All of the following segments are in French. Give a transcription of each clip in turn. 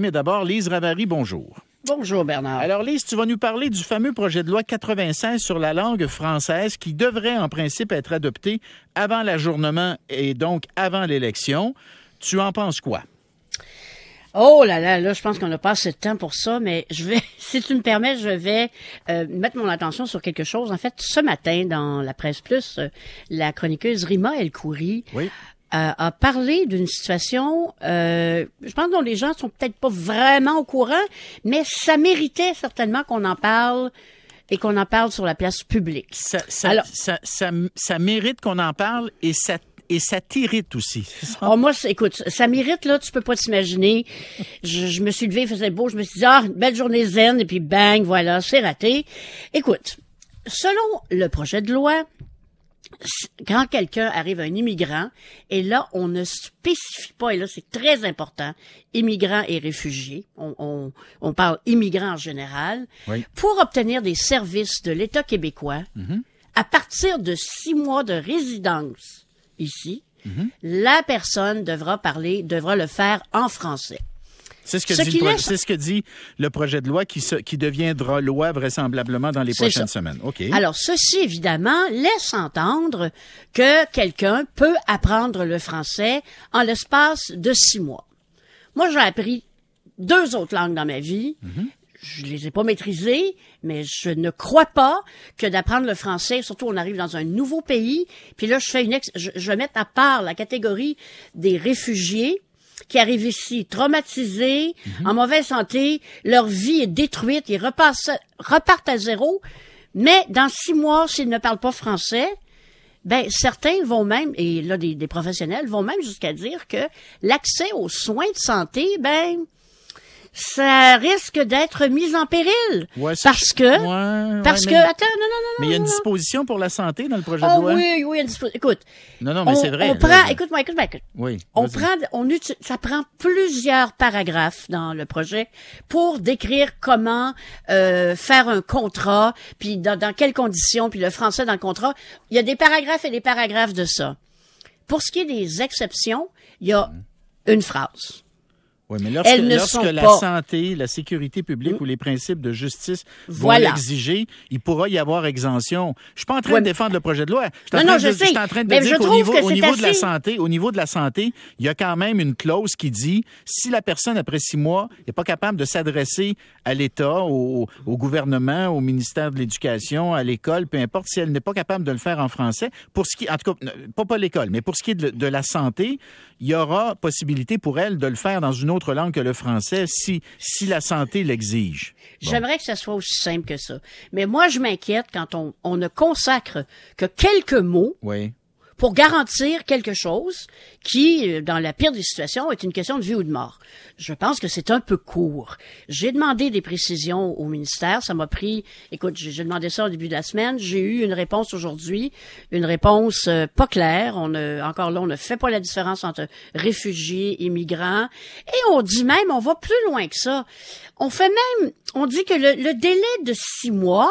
Mais d'abord, Lise Ravary, bonjour. Bonjour Bernard. Alors Lise, tu vas nous parler du fameux projet de loi 96 sur la langue française qui devrait en principe être adopté avant l'ajournement et donc avant l'élection. Tu en penses quoi? Oh là là, là, je pense qu'on n'a pas assez de temps pour ça, mais je vais, si tu me permets, je vais euh, mettre mon attention sur quelque chose. En fait, ce matin, dans la presse plus, euh, la chroniqueuse Rima El Khoury Oui. Euh, a parlé d'une situation, euh, je pense dont les gens sont peut-être pas vraiment au courant, mais ça méritait certainement qu'on en parle et qu'on en parle sur la place publique. Ça, ça, Alors- ça, ça- ça mérite qu'on en parle et ça, et ça t'irrite aussi. Oh, moi, écoute, ça mérite, là, tu peux pas t'imaginer. Je, je me suis levée, il faisait beau, je me suis dit, ah, une belle journée zen, et puis bang, voilà, c'est raté. Écoute, selon le projet de loi, quand quelqu'un arrive, un immigrant, et là, on ne spécifie pas, et là, c'est très important, immigrants et réfugiés, on, on, on parle immigrants en général, Oui. pour obtenir des services de l'État québécois, à partir de six mois de résidence ici, la personne devra parler, devra le faire en français. C'est ce que, Ce dit le pro- laisse- c'est ce que dit le projet de loi qui, se- qui deviendra loi vraisemblablement dans les prochaines ça. semaines. OK. Alors, ceci, évidemment, laisse entendre que quelqu'un peut apprendre le français en l'espace de six mois. Moi, j'ai appris deux autres langues dans ma vie. Je les ai pas maîtrisées, mais je ne crois pas que d'apprendre le français, surtout on arrive dans un nouveau pays, puis là, je fais une ex- je, je vais mettre à part la catégorie des réfugiés qui arrivent ici traumatisés, en mauvaise santé, leur vie est détruite, ils repassent, repartent à zéro, mais dans six mois, s'ils ne parlent pas français, ben certains vont même, et là des, des professionnels vont même jusqu'à dire que l'accès aux soins de santé, ben ça risque d'être mis en péril Ouais, parce que Ouais, parce ouais, que mais- attends non non non Mais il y a une disposition pour la santé dans le projet Oh de loi? oui, oui, il y a une dispo- Écoute, Non, non, mais c'est vrai. on là. prend, écoute-moi, écoute-moi, écoute. Oui. On prend, on uti- ça prend plusieurs paragraphes dans le projet pour décrire comment euh, faire un contrat, puis dans, dans quelles conditions, puis le français dans le contrat. Il y a des paragraphes et des paragraphes de ça. Pour ce qui est des exceptions, il y a une phrase. Oui, mais lorsque, Elles ne lorsque sont la pas- santé, la sécurité publique ou les principes de justice Voilà. vont l'exiger, il pourra y avoir exemption. Je suis pas en train Ouais, de mais- défendre le projet de loi. Je suis en Non, train non, de, je sais. suis en train de Mais dire je qu'au niveau, au niveau de la santé, au niveau de la santé, il y a quand même une clause qui dit si la personne après six mois n'est pas capable de s'adresser à l'État, au, au gouvernement, au ministère de l'Éducation, à l'école, peu importe, si elle n'est pas capable de le faire en français, pour ce qui, en tout cas, pas pas l'école, mais pour ce qui est de, de la santé, il y aura possibilité pour elle de le faire dans une autre langue que le français si si la santé l'exige. Bon. J'aimerais que ça soit aussi simple que ça. Mais moi, je m'inquiète quand on, on ne consacre que quelques mots Oui. Pour garantir quelque chose qui, euh, dans la pire des situations, est une question de vie ou de mort. Je pense que c'est un peu court. J'ai demandé des précisions au ministère. Ça m'a pris, écoute, j'ai demandé ça au début de la semaine. J'ai eu une réponse aujourd'hui, une réponse euh, pas claire. On ne, encore là, on ne fait pas la différence entre réfugiés, immigrants. Et on dit même, on va plus loin que ça. On fait même, on dit que le, le délai de six mois,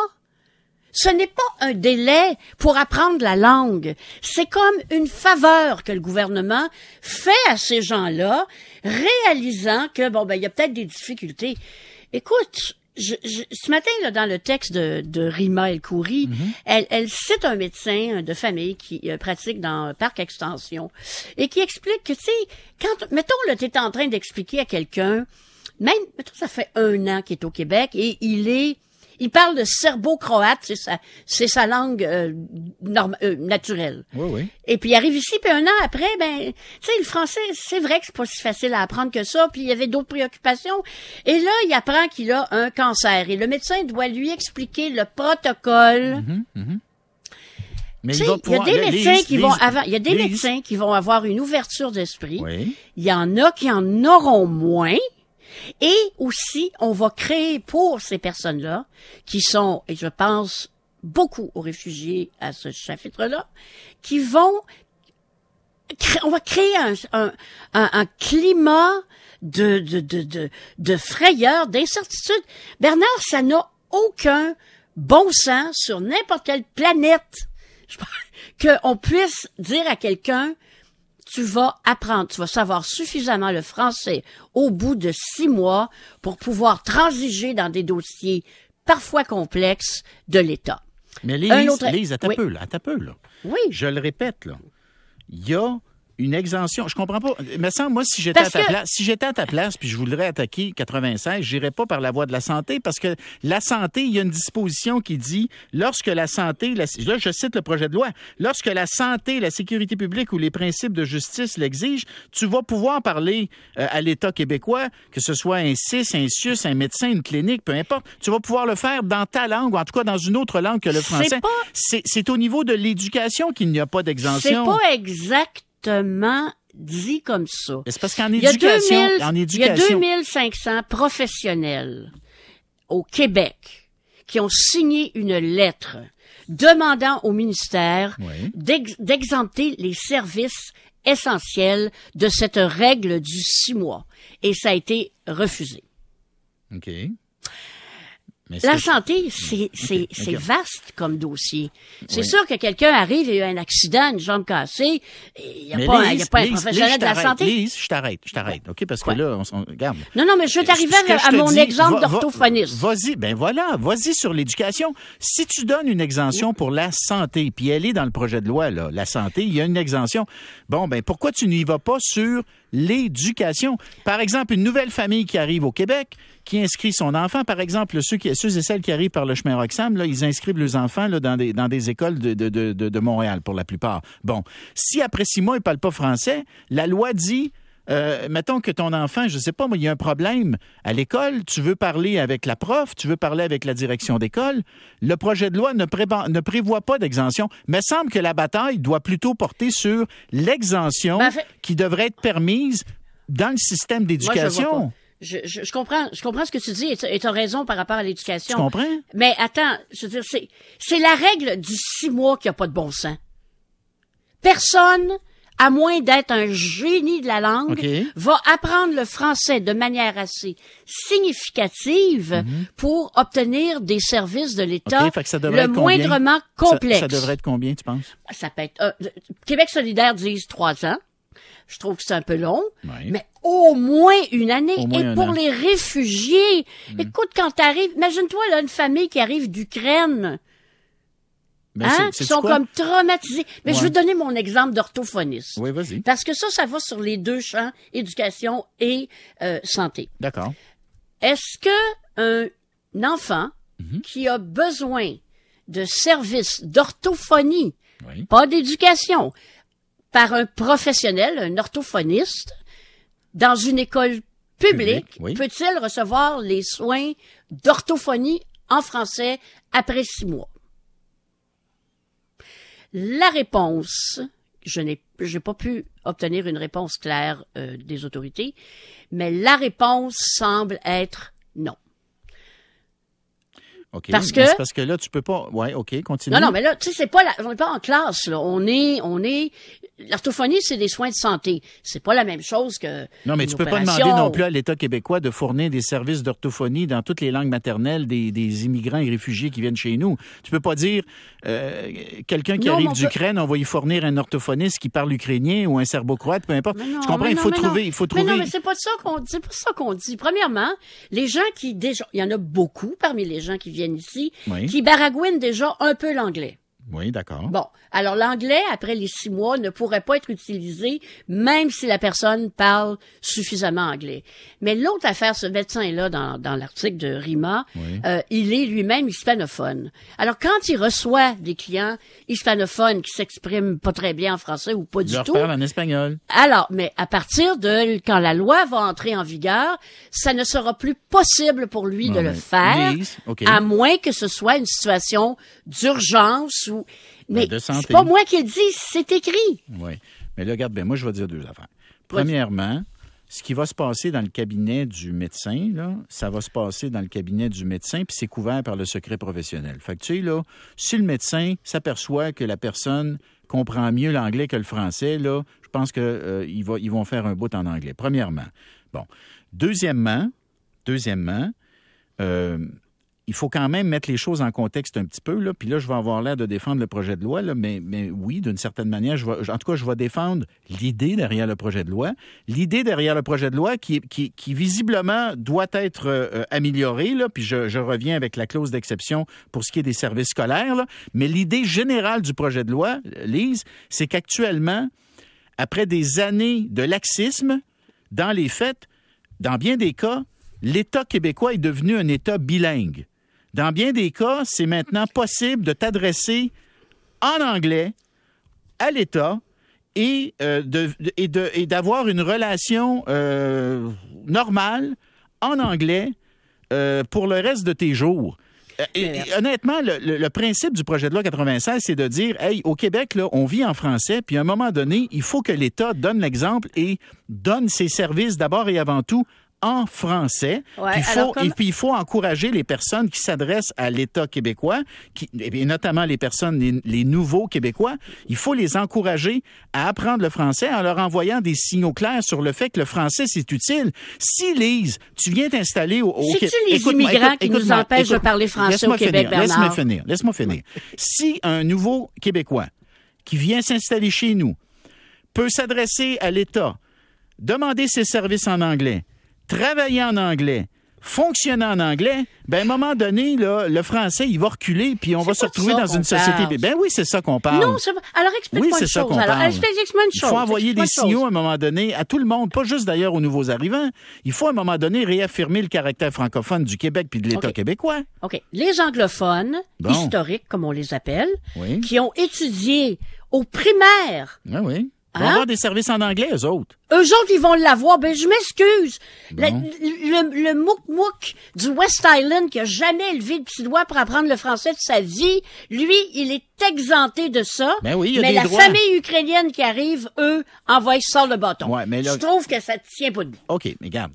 ce n'est pas un délai pour apprendre la langue. C'est comme une faveur que le gouvernement fait à ces gens-là, réalisant que, bon, ben, il y a peut-être des difficultés. Écoute, je, je- ce matin, là, dans le texte de, de Rima El Khoury, elle, elle cite un médecin de famille qui euh, pratique dans Parc Extension et qui explique que, tu sais, quand, mettons, là, tu es en train d'expliquer à quelqu'un, même, mettons, ça fait un an qu'il est au Québec et il est, il parle de serbo-croate, c'est sa, c'est sa langue euh, norm- euh, naturelle. Oui, oui. Et puis il arrive ici, puis un an après, ben, tu sais, le français, c'est vrai que c'est pas si facile à apprendre que ça, puis il y avait d'autres préoccupations. Et là, il apprend qu'il a un cancer, et le médecin doit lui expliquer le protocole. Mais il sais, va il y a des médecins qui vont avoir, il y a des médecins qui vont avoir une ouverture d'esprit. Oui. Il y en a qui en auront moins. Et aussi, on va créer pour ces personnes-là, qui sont, et je pense beaucoup aux réfugiés à ce chapitre-là, qui vont, on va créer un, climat de, de, de, de, de frayeur, d'incertitude. Bernard, ça n'a aucun bon sens sur n'importe quelle planète qu'on puisse dire à quelqu'un, tu vas apprendre, tu vas savoir suffisamment le français au bout de six mois pour pouvoir transiger dans des dossiers parfois complexes de l'État. Mais Lise, Un autre- Lise, attends oui. peu, là, peu, là. Oui. Je le répète, là. Il y a une exemption. Je comprends pas. Mais sans moi, si j'étais à ta que- place, si j'étais à ta place, puis je voudrais attaquer 96, j'irais pas par la voie de la santé, parce que la santé, il y a une disposition qui dit, lorsque la santé, la- là, je cite le projet de loi, lorsque la santé, la sécurité publique ou les principes de justice l'exigent, tu vas pouvoir parler euh, à l'État québécois, que ce soit un CIS, un CIUS, un médecin, une clinique, peu importe, tu vas pouvoir le faire dans ta langue, ou en tout cas dans une autre langue que le C'est français. pas- C'est c'est au niveau de l'éducation qu'il n'y a pas C'est d'exemption. pas dit comme ça. C'est parce qu'en Il y a éducation, 2000 en il y a éducation, 2500 professionnels au Québec qui ont signé une lettre demandant au ministère Oui. d'exempter les services essentiels de cette règle du six mois. Et ça a été refusé. OK. La santé, c'est vaste comme dossier. C'est Oui. sûr que quelqu'un arrive et a un accident, une jambe cassée, il n'y a, pas Lise, il y a pas un professionnel Lise, de la santé. Lise, je t'arrête, je t'arrête, OK? Parce que Ouais. là, on, s'en- regarde. Non, non, mais je veux t'arriver à mon dis, exemple d'orthophoniste. Vas-y, ben voilà, vas-y sur l'éducation. Si tu donnes une exemption pour la santé, puis elle est dans le projet de loi, là, la santé, il y a une exemption. Bon, ben pourquoi tu n'y vas pas sur l'éducation? Par exemple, une nouvelle famille qui arrive au Québec, qui inscrit son enfant, par exemple, ceux, qui, et celles qui arrivent par le chemin Roxham, là, ils inscrivent leurs enfants là, dans, des, dans des écoles de, de, de, de- de Montréal, pour la plupart. Bon, si après six mois, ils ne parlent pas français, la loi dit euh, mettons que ton enfant, je sais pas, moi, il y a un problème à l'école, tu veux parler avec la prof, tu veux parler avec la direction d'école. Le projet de loi ne, ne prévoit pas d'exemption, mais semble que la bataille doit plutôt porter sur l'exemption Ben, fait- qui devrait être permise dans le système je d'éducation. Je, je, je comprends, je comprends ce que tu dis et tu as raison par rapport à l'éducation. comprends? Mais attends, je veux dire, c'est, c'est la règle du six mois qui a pas de bon sens. Personne, à moins d'être un génie de la langue, va apprendre le français de manière assez significative pour obtenir des services de l'État Mhm. Ça le moindrement Ça- complexe. Ça, devrait être combien, tu penses? Ça peut être, euh, Québec solidaire disent trois ans. Je trouve que c'est un peu long, Oui. mais au moins une année. Moins Et pour an. les réfugiés, écoute, quand t'arrives, imagine-toi là une famille qui arrive d'Ukraine, Ben, hein, sais-tu sont quoi? comme traumatisés. Mais je veux donner mon exemple d'orthophoniste. Oui, vas-y. Parce que ça, ça va sur les deux champs, éducation et euh, santé. D'accord. Est-ce que un enfant Mhm. qui a besoin de services d'orthophonie, Oui. pas d'éducation, par un professionnel, un orthophoniste, dans une école publique, oui. peut-il recevoir les soins d'orthophonie en français après six mois? La réponse, je n'ai j'ai pas pu obtenir une réponse claire euh, des autorités, mais la réponse semble être non. OK. Parce que- parce que là, tu peux pas. Oui, OK, continue. Non, non, mais là, tu sais, c'est pas la, on n'est pas en classe, là. On est, on est, l'orthophonie, c'est des soins de santé. C'est pas la même chose que. Non, mais une tu peux pas demander non plus à l'État québécois de fournir des services d'orthophonie dans toutes les langues maternelles des, des immigrants et réfugiés qui viennent chez nous. Tu peux pas dire euh, quelqu'un qui Non, arrive mais d'Ukraine, on va y fournir un orthophoniste qui parle ukrainien ou un serbo-croate, peu importe. Mais non, tu comprends? mais Il faut mais trouver, non. il faut Mais trouver. non, mais c'est pas ça qu'on dit, c'est pas ça qu'on dit. Premièrement, les gens qui déjà, il y en a beaucoup parmi les gens qui viennent ici, Oui. qui baragouinent déjà un peu l'anglais. Oui, d'accord. Bon, alors l'anglais, après les six mois, ne pourrait pas être utilisé, même si la personne parle suffisamment anglais. Mais l'autre affaire, ce médecin-là, dans, dans l'article de Rima, Oui. euh, il est lui-même hispanophone. Alors, quand il reçoit des clients hispanophones qui s'expriment pas très bien en français ou pas Je du leur tout, parle en espagnol. alors, mais à partir de quand la loi va entrer en vigueur, ça ne sera plus possible pour lui de le faire, Lise, OK. à moins que ce soit une situation d'urgence ou. Mais Ben, santé. c'est pas moi qui le dis, c'est écrit. Oui. Mais là, regarde bien, moi, je vais dire deux affaires. Premièrement, ce qui va se passer dans le cabinet du médecin, là, ça va se passer dans le cabinet du médecin, puis c'est couvert par le secret professionnel. Fait que, tu sais, là, si le médecin s'aperçoit que la personne comprend mieux l'anglais que le français, là, je pense qu'ils ils vont faire un bout en anglais. Premièrement. Bon. Deuxièmement, deuxièmement, euh, il faut quand même mettre les choses en contexte un petit peu. Là. Puis là, je vais avoir l'air de défendre le projet de loi, mais, oui, d'une certaine manière, en tout cas, je vais défendre l'idée derrière le projet de loi. L'idée derrière le projet de loi qui, visiblement doit être euh, améliorée, puis je, reviens avec la clause d'exception pour ce qui est des services scolaires, mais l'idée générale du projet de loi, Lise, c'est qu'actuellement, après des années de laxisme, dans les faits, dans bien des cas, l'État québécois est devenu un État bilingue. Dans bien des cas, c'est maintenant possible de t'adresser en anglais à l'État et, euh, d'avoir une relation euh, normale en anglais euh, pour le reste de tes jours. honnêtement, le, principe du projet de loi 96, c'est de dire, hey, au Québec, là, on vit en français, puis à un moment donné, il faut que l'État donne l'exemple et donne ses services d'abord et avant tout en français. il faut, Et puis il faut encourager les personnes qui s'adressent à l'État québécois, qui, et notamment les personnes, les, nouveaux Québécois, il faut les encourager à apprendre le français en leur envoyant des signaux clairs sur le fait que le français, c'est utile. Si, Lise, tu viens t'installer au, Québec... C'est-tu les immigrants qui nous empêchent de parler français au Québec, Laisse-moi finir, laisse-moi finir. si un nouveau Québécois qui vient s'installer chez nous peut s'adresser à l'État, demander ses services en anglais, travailler en anglais, fonctionner en anglais, ben à un moment donné, là, le français, il va reculer, puis on va se retrouver dans une société. Ben oui, c'est ça qu'on parle. Non, c'est... alors explique-moi une chose. Alors, explique-moi une chose. Il faut envoyer des signaux à un moment donné à tout le monde, pas juste d'ailleurs aux nouveaux arrivants. Il faut à un moment donné réaffirmer le caractère francophone du Québec puis de l'État québécois. OK. Les anglophones, historiques, comme on les appelle, qui ont étudié au primaire. Ah oui ils vont hein? avoir des services en anglais, eux autres. Eux autres, ils vont l'avoir. Ben, je m'excuse. Le, le, mouk-mouk du West Island qui a jamais levé le petit doigt pour apprendre le français de sa vie, lui, il est exempté de ça. Ben oui, il y a mais la famille ukrainienne qui arrive, eux, envoient ça le bâton. Ouais, mais Je trouve que ça tient pas debout. OK, mais regarde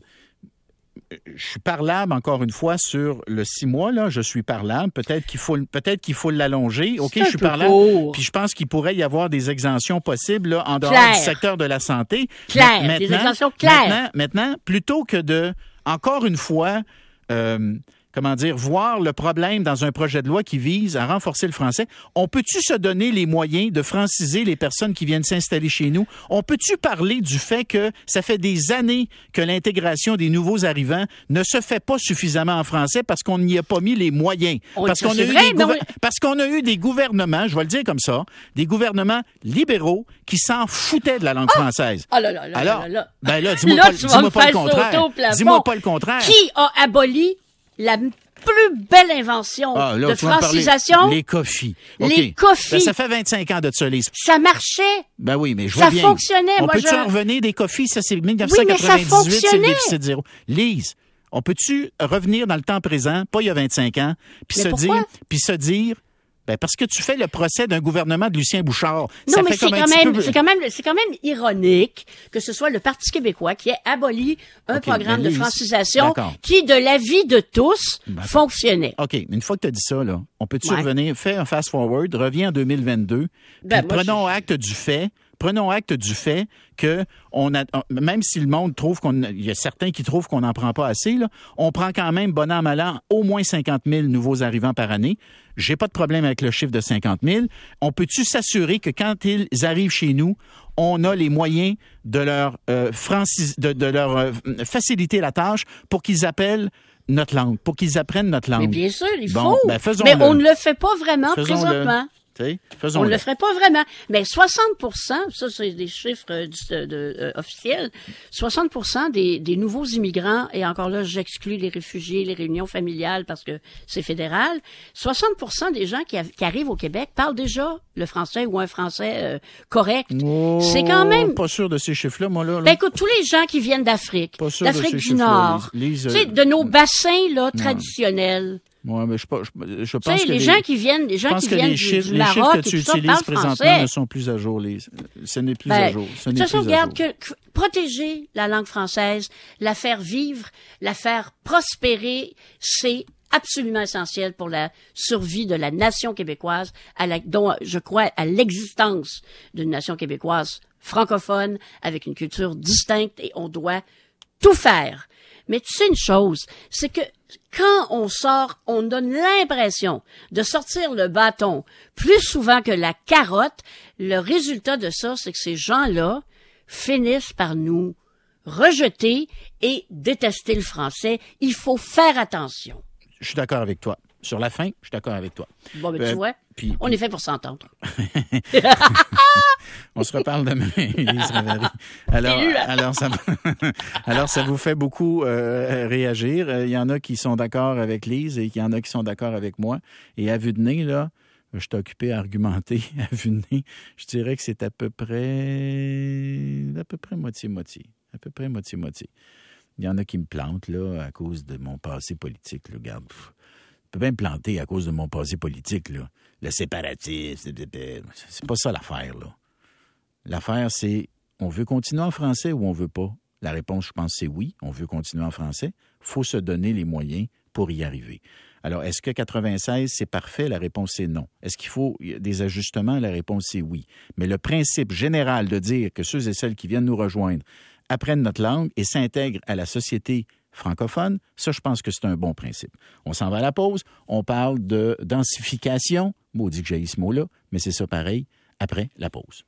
je suis parlable encore une fois sur le six mois là. Je suis parlable. Peut-être qu'il faut peut-être qu'il faut l'allonger. Ok, je suis parlable. Puis je pense qu'il pourrait y avoir des exemptions possibles là, en dehors du secteur de la santé. Claire. des exemptions claires. Maintenant, plutôt que de encore une fois euh, comment dire, voir le problème dans un projet de loi qui vise à renforcer le français. On peut-tu se donner les moyens de franciser les personnes qui viennent s'installer chez nous? On peut-tu parler du fait que ça fait des années que l'intégration des nouveaux arrivants ne se fait pas suffisamment en français parce qu'on n'y a pas mis les moyens? parce qu'on a, eu des parce qu'on a eu des gouvernements, je vais le dire comme ça, des gouvernements libéraux qui s'en foutaient de la langue ah! française. Oh là là là Alors, là là. ben là, dis-moi pas, dis pas le contraire. Dis-moi pas le contraire. Qui a aboli la plus belle invention ah, de francisation. Les coffees. Les coffees. Ben, ça fait 25 ans de ça, les... Ça marchait. Ben oui, mais je vois ça fonctionnait. On peut-tu en revenir des coffees? Ça, c'est 1998, c'est le déficit zéro. Lise, on peut-tu revenir dans le temps présent, pas il y a 25 ans, puis se dire, puis se dire, ben parce que tu fais le procès d'un gouvernement de Lucien Bouchard. Non, mais c'est quand, même, c'est quand même, c'est quand même ironique que ce soit le Parti québécois qui ait aboli un programme de francisation qui, de l'avis de tous, fonctionnait. OK, mais une fois que tu as dit ça, là, on peut-tu revenir, faire un fast-forward, reviens en 2022, ben, puis prenons acte du fait prenons acte du fait que on a, même si le monde trouve qu'on, il y a certains qui trouvent qu'on n'en prend pas assez, là, on prend quand même, bon an, mal an, au moins 50 000 nouveaux arrivants par année. J'ai pas de problème avec le chiffre de 50 000. On peut-tu s'assurer que quand ils arrivent chez nous, on a les moyens de leur, euh, de, leur euh, faciliter la tâche pour qu'ils appellent notre langue, pour qu'ils apprennent notre langue? Mais bien sûr, il faut. Ben, mais on ne le fait pas vraiment présentement on ne le ferait pas vraiment. Mais 60% ça c'est des chiffres euh, euh, officiels, 60 des, des nouveaux immigrants, et encore là j'exclus les réfugiés, les réunions familiales parce que c'est fédéral, 60% des gens qui, arrivent au Québec parlent déjà le français ou un français euh, correct. Oh, c'est quand même... Pas sûr de ces chiffres-là, moi, là. Ben écoute, tous les gens qui viennent d'Afrique, d'Afrique du Nord, de nos bassins, là, traditionnels, Ouais, mais je, je, je pense que les, gens qui viennent, les gens qui viennent les chiffres, du, les chiffres que tu utilises présentement ne sont plus à jour. Les, ce n'est plus à ben, jour. Ce de toute façon, regarde que, protéger la langue française, la faire vivre, la faire prospérer, c'est absolument essentiel pour la survie de la nation québécoise, à la, dont je crois à l'existence d'une nation québécoise francophone avec une culture distincte et on doit tout faire. Mais tu sais une chose, c'est que quand on sort, on donne l'impression de sortir le bâton plus souvent que la carotte. Le résultat de ça, c'est que ces gens-là finissent par nous rejeter et détester le français. Il faut faire attention. Je suis d'accord avec toi. Sur la fin, je suis d'accord avec toi. Bon, ben, tu Euh, vois, puis- on est fait pour s'entendre. On se reparle demain, Lise. Alors, alors, ça, alors, ça vous fait beaucoup euh, réagir. Euh, Il y en a qui sont d'accord avec Lise et il y en a qui sont d'accord avec moi. Et à vue de nez, là, je suis occupé à argumenter. À vue de nez, je dirais que c'est à peu près, à peu près moitié-moitié. À peu près moitié-moitié. Il y en a qui me plantent, là, à cause de mon passé politique. Là. Regarde, pff, peux bien me planter à cause de mon passé politique, là. Le séparatisme, c'est pas ça l'affaire, là. L'affaire, c'est on veut continuer en français ou on veut pas? La réponse, je pense, c'est oui. On veut continuer en français. faut se donner les moyens pour y arriver. Alors, est-ce que 96, c'est parfait? La réponse, c'est non. Est-ce qu'il faut des ajustements? La réponse, c'est oui. Mais le principe général de dire que ceux et celles qui viennent nous rejoindre apprennent notre langue et s'intègrent à la société francophone, ça, je pense que c'est un bon principe. On s'en va à la pause. On parle de densification. Maudit que j'ai ce mot-là, mais c'est ça pareil après la pause.